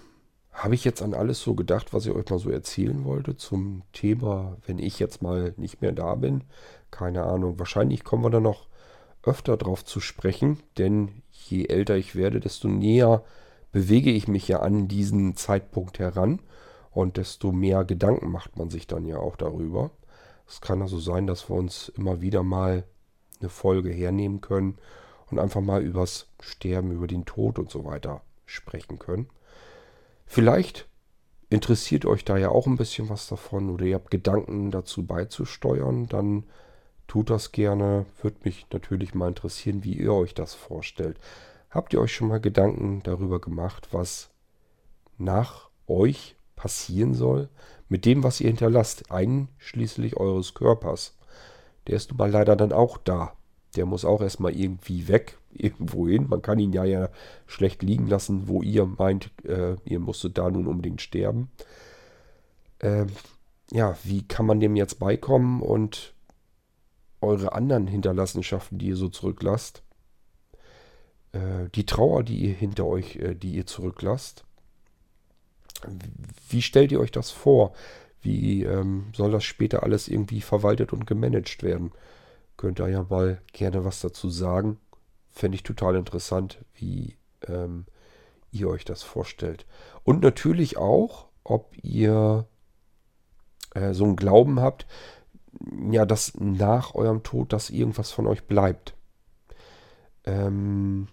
Habe ich jetzt an alles so gedacht, was ich euch mal so erzählen wollte zum Thema, wenn ich jetzt mal nicht mehr da bin? Keine Ahnung. Wahrscheinlich kommen wir da noch öfter drauf zu sprechen, denn je älter ich werde, desto näher bewege ich mich ja an diesen Zeitpunkt heran und desto mehr Gedanken macht man sich dann ja auch darüber. Es kann also sein, dass wir uns immer wieder mal eine Folge hernehmen können und einfach mal übers Sterben, über den Tod und so weiter sprechen können. Vielleicht interessiert euch da ja auch ein bisschen was davon oder ihr habt Gedanken dazu beizusteuern, dann tut das gerne. Würde mich natürlich mal interessieren, wie ihr euch das vorstellt. Habt ihr euch schon mal Gedanken darüber gemacht, was nach euch passieren soll mit dem, was ihr hinterlasst, einschließlich eures Körpers? der ist nun mal leider dann auch da. Der muss auch erstmal irgendwie weg, irgendwo hin. Man kann ihn ja, ja schlecht liegen lassen, wo ihr meint, äh, ihr musstet da nun unbedingt sterben. Ähm, ja, wie kann man dem jetzt beikommen und eure anderen Hinterlassenschaften, die ihr so zurücklasst, äh, die Trauer, die ihr hinter euch, äh, die ihr zurücklasst, wie stellt ihr euch das vor? Wie ähm, soll das später alles irgendwie verwaltet und gemanagt werden? Könnt ihr ja mal gerne was dazu sagen. Fände ich total interessant, wie ähm, ihr euch das vorstellt. Und natürlich auch, ob ihr äh, so einen Glauben habt, ja, dass nach eurem Tod, dass irgendwas von euch bleibt. Ähm,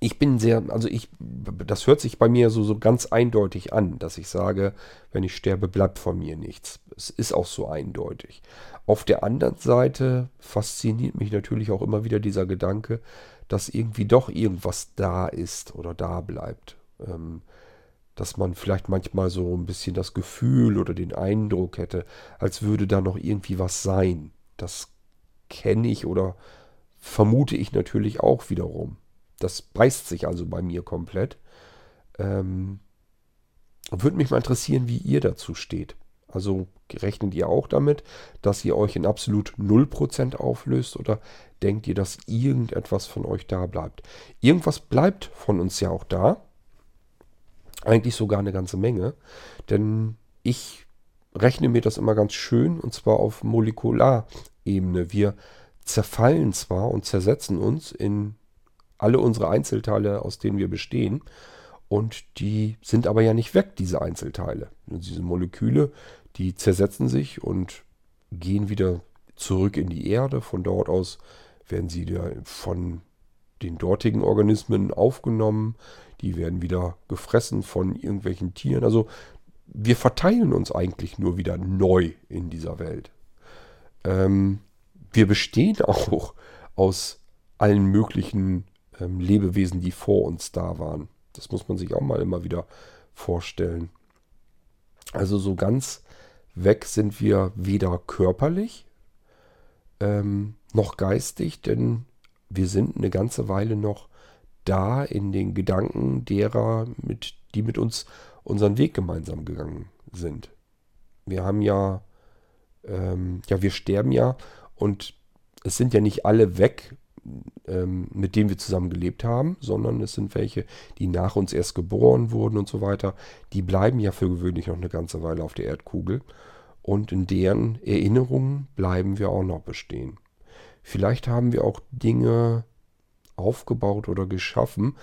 ich bin sehr, also ich, das hört sich bei mir so, so ganz eindeutig an, dass ich sage, wenn ich sterbe, bleibt von mir nichts. Es ist auch so eindeutig. Auf der anderen Seite fasziniert mich natürlich auch immer wieder dieser Gedanke, dass irgendwie doch irgendwas da ist oder da bleibt. Ähm, dass man vielleicht manchmal so ein bisschen das Gefühl oder den Eindruck hätte, als würde da noch irgendwie was sein. Das kenne ich oder vermute ich natürlich auch wiederum. Das beißt sich also bei mir komplett. Ähm, würde mich mal interessieren, wie ihr dazu steht. Also rechnet ihr auch damit, dass ihr euch in absolut 0% auflöst oder denkt ihr, dass irgendetwas von euch da bleibt? Irgendwas bleibt von uns ja auch da. Eigentlich sogar eine ganze Menge. Denn ich rechne mir das immer ganz schön und zwar auf Molekularebene. Wir zerfallen zwar und zersetzen uns in alle unsere Einzelteile, aus denen wir bestehen. Und die sind aber ja nicht weg, diese Einzelteile. diese Moleküle, die zersetzen sich und gehen wieder zurück in die Erde. Von dort aus werden sie von den dortigen Organismen aufgenommen. Die werden wieder gefressen von irgendwelchen Tieren. Also wir verteilen uns eigentlich nur wieder neu in dieser Welt. Ähm, wir bestehen auch aus allen möglichen ähm, Lebewesen, die vor uns da waren. Das muss man sich auch mal immer wieder vorstellen. Also so ganz weg sind wir weder körperlich ähm, noch geistig, denn wir sind eine ganze Weile noch da in den Gedanken derer, mit, die mit uns unseren Weg gemeinsam gegangen sind. Wir haben ja, ähm, ja, wir sterben ja und es sind ja nicht alle weg, ähm, mit denen wir zusammen gelebt haben, sondern es sind welche, die nach uns erst geboren wurden und so weiter. Die bleiben ja für gewöhnlich noch eine ganze Weile auf der Erdkugel und in deren Erinnerungen bleiben wir auch noch bestehen. Vielleicht haben wir auch Dinge aufgebaut oder geschaffen,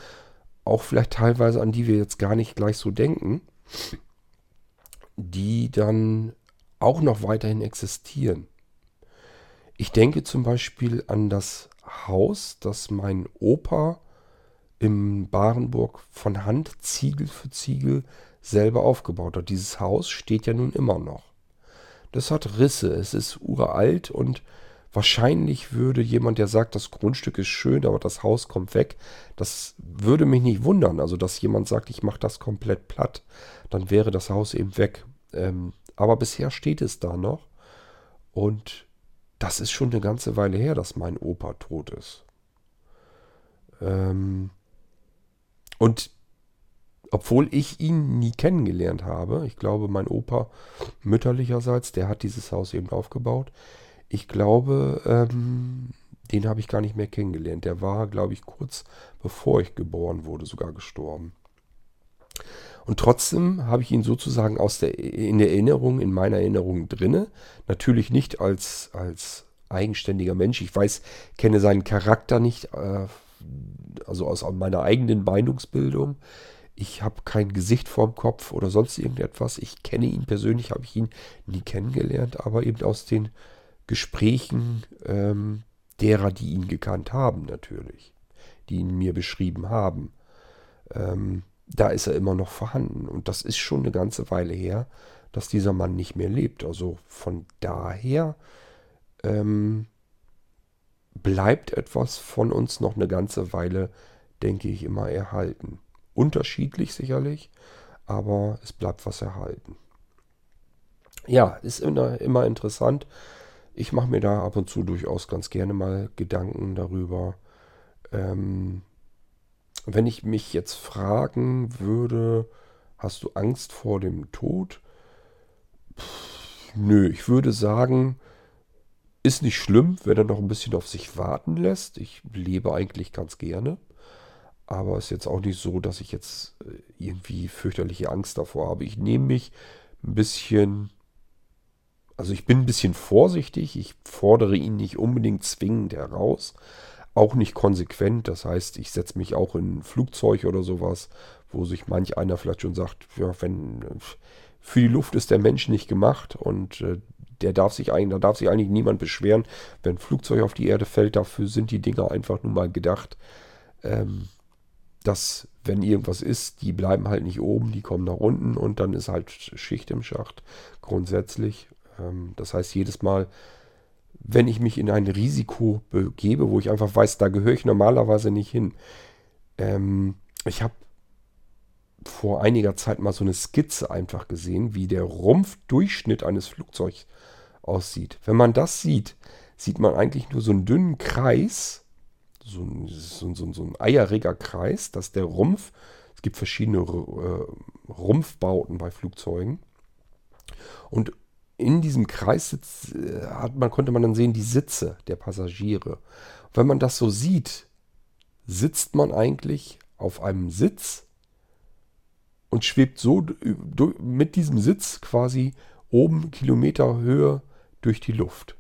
auch vielleicht teilweise an die wir jetzt gar nicht gleich so denken, die dann auch noch weiterhin existieren. Ich denke zum Beispiel an das Haus, das mein Opa im Barenburg von Hand Ziegel für Ziegel selber aufgebaut hat. Dieses Haus steht ja nun immer noch. Das hat Risse, es ist uralt und wahrscheinlich würde jemand, der sagt, das Grundstück ist schön, aber das Haus kommt weg, das würde mich nicht wundern. Also, dass jemand sagt, ich mache das komplett platt, dann wäre das Haus eben weg. Ähm, aber bisher steht es da noch und das ist schon eine ganze Weile her, dass mein Opa tot ist. Ähm, und obwohl ich ihn nie kennengelernt habe, ich glaube, mein Opa mütterlicherseits, der hat dieses Haus eben aufgebaut. Ich glaube, ähm, den habe ich gar nicht mehr kennengelernt. Der war, glaube ich, kurz bevor ich geboren wurde, sogar gestorben. Und trotzdem habe ich ihn sozusagen aus der, in der Erinnerung, in meiner Erinnerung drinne. Natürlich nicht als, als eigenständiger Mensch. Ich weiß, kenne seinen Charakter nicht, äh, also aus meiner eigenen Meinungsbildung. Ich habe kein Gesicht vorm Kopf oder sonst irgendetwas. Ich kenne ihn persönlich, habe ich ihn nie kennengelernt, aber eben aus den Gesprächen ähm, derer, die ihn gekannt haben, natürlich, die ihn mir beschrieben haben. Ähm, da ist er immer noch vorhanden. Und das ist schon eine ganze Weile her, dass dieser Mann nicht mehr lebt. Also von daher ähm, bleibt etwas von uns noch eine ganze Weile, denke ich, immer erhalten. Unterschiedlich sicherlich, aber es bleibt was erhalten. Ja, ist immer, immer interessant. Ich mache mir da ab und zu durchaus ganz gerne mal Gedanken darüber. Ähm, wenn ich mich jetzt fragen würde, hast du Angst vor dem Tod? Pff, nö, ich würde sagen, ist nicht schlimm, wenn er noch ein bisschen auf sich warten lässt. Ich lebe eigentlich ganz gerne. Aber es ist jetzt auch nicht so, dass ich jetzt äh, irgendwie fürchterliche Angst davor habe. Ich nehme mich ein bisschen, also ich bin ein bisschen vorsichtig. Ich fordere ihn nicht unbedingt zwingend heraus auch nicht konsequent. Das heißt, ich setze mich auch in ein Flugzeug oder sowas, wo sich manch einer vielleicht schon sagt, ja, wenn, für die Luft ist der Mensch nicht gemacht und äh, der darf sich eigentlich, da darf sich eigentlich niemand beschweren, wenn ein Flugzeug auf die Erde fällt. Dafür sind die Dinger einfach nur mal gedacht, ähm, dass wenn irgendwas ist, die bleiben halt nicht oben, die kommen nach unten und dann ist halt Schicht im Schacht grundsätzlich. Ähm, das heißt, jedes Mal, wenn ich mich in ein Risiko begebe, wo ich einfach weiß, da gehöre ich normalerweise nicht hin. Ähm, ich habe vor einiger Zeit mal so eine Skizze einfach gesehen, wie der Rumpfdurchschnitt eines Flugzeugs aussieht. Wenn man das sieht, sieht man eigentlich nur so einen dünnen Kreis, so ein, so, so, so ein eieriger Kreis, dass der Rumpf, es gibt verschiedene äh, Rumpfbauten bei Flugzeugen. Und in diesem Kreis sitzt, äh, hat man, konnte man dann sehen die Sitze der Passagiere. Wenn man das so sieht, sitzt man eigentlich auf einem Sitz und schwebt so mit diesem Sitz quasi oben Kilometerhöhe durch die Luft.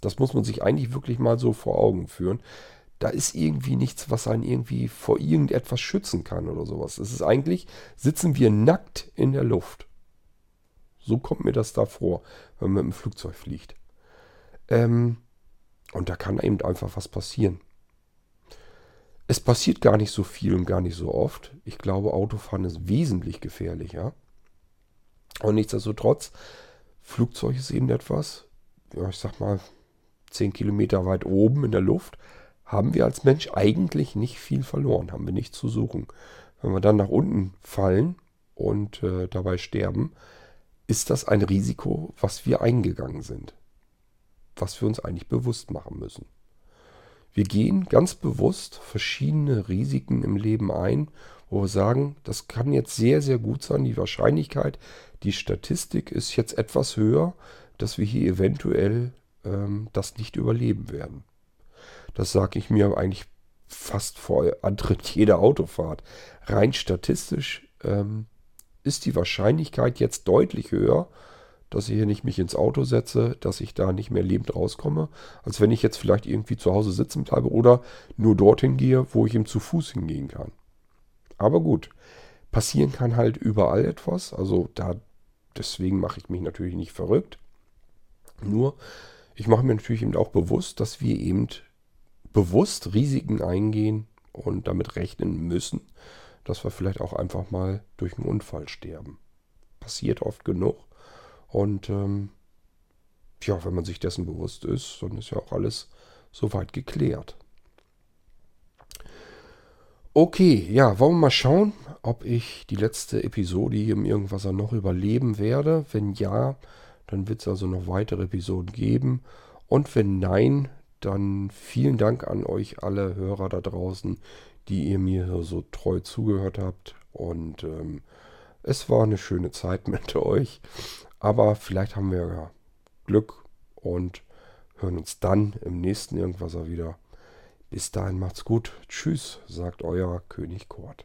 Das muss man sich eigentlich wirklich mal so vor Augen führen. Da ist irgendwie nichts, was einen irgendwie vor irgendetwas schützen kann oder sowas. Es ist eigentlich, sitzen wir nackt in der Luft. So kommt mir das da vor, wenn man mit dem Flugzeug fliegt. Ähm, und da kann eben einfach was passieren. Es passiert gar nicht so viel und gar nicht so oft. Ich glaube, Autofahren ist wesentlich gefährlicher. Und nichtsdestotrotz, Flugzeug ist eben etwas, ja, ich sag mal, 10 Kilometer weit oben in der Luft, haben wir als Mensch eigentlich nicht viel verloren, haben wir nichts zu suchen. Wenn wir dann nach unten fallen und äh, dabei sterben, ist das ein Risiko, was wir eingegangen sind. Was wir uns eigentlich bewusst machen müssen. Wir gehen ganz bewusst verschiedene Risiken im Leben ein, wo wir sagen, das kann jetzt sehr, sehr gut sein. Die Wahrscheinlichkeit, die Statistik ist jetzt etwas höher, dass wir hier eventuell ähm, das nicht überleben werden. Das sage ich mir eigentlich fast vor Antritt jeder Autofahrt. Rein statistisch ähm, ist die Wahrscheinlichkeit jetzt deutlich höher, dass ich hier nicht mich ins Auto setze, dass ich da nicht mehr lebend rauskomme, als wenn ich jetzt vielleicht irgendwie zu Hause sitzen bleibe oder nur dorthin gehe, wo ich eben zu Fuß hingehen kann. Aber gut, passieren kann halt überall etwas, also da deswegen mache ich mich natürlich nicht verrückt. Nur, ich mache mir natürlich eben auch bewusst, dass wir eben bewusst Risiken eingehen und damit rechnen müssen, dass wir vielleicht auch einfach mal durch einen Unfall sterben. Passiert oft genug. Und ähm, ja, wenn man sich dessen bewusst ist, dann ist ja auch alles soweit geklärt. Okay, ja, wollen wir mal schauen, ob ich die letzte Episode hier im Irgendwasser noch überleben werde. Wenn ja, dann wird es also noch weitere Episoden geben. Und wenn nein, dann vielen Dank an euch alle Hörer da draußen, die ihr mir so treu zugehört habt. Und ähm, es war eine schöne Zeit mit euch. Aber vielleicht haben wir ja Glück und hören uns dann im nächsten Irgendwasser wieder. Bis dahin macht's gut. Tschüss, sagt euer König Kort.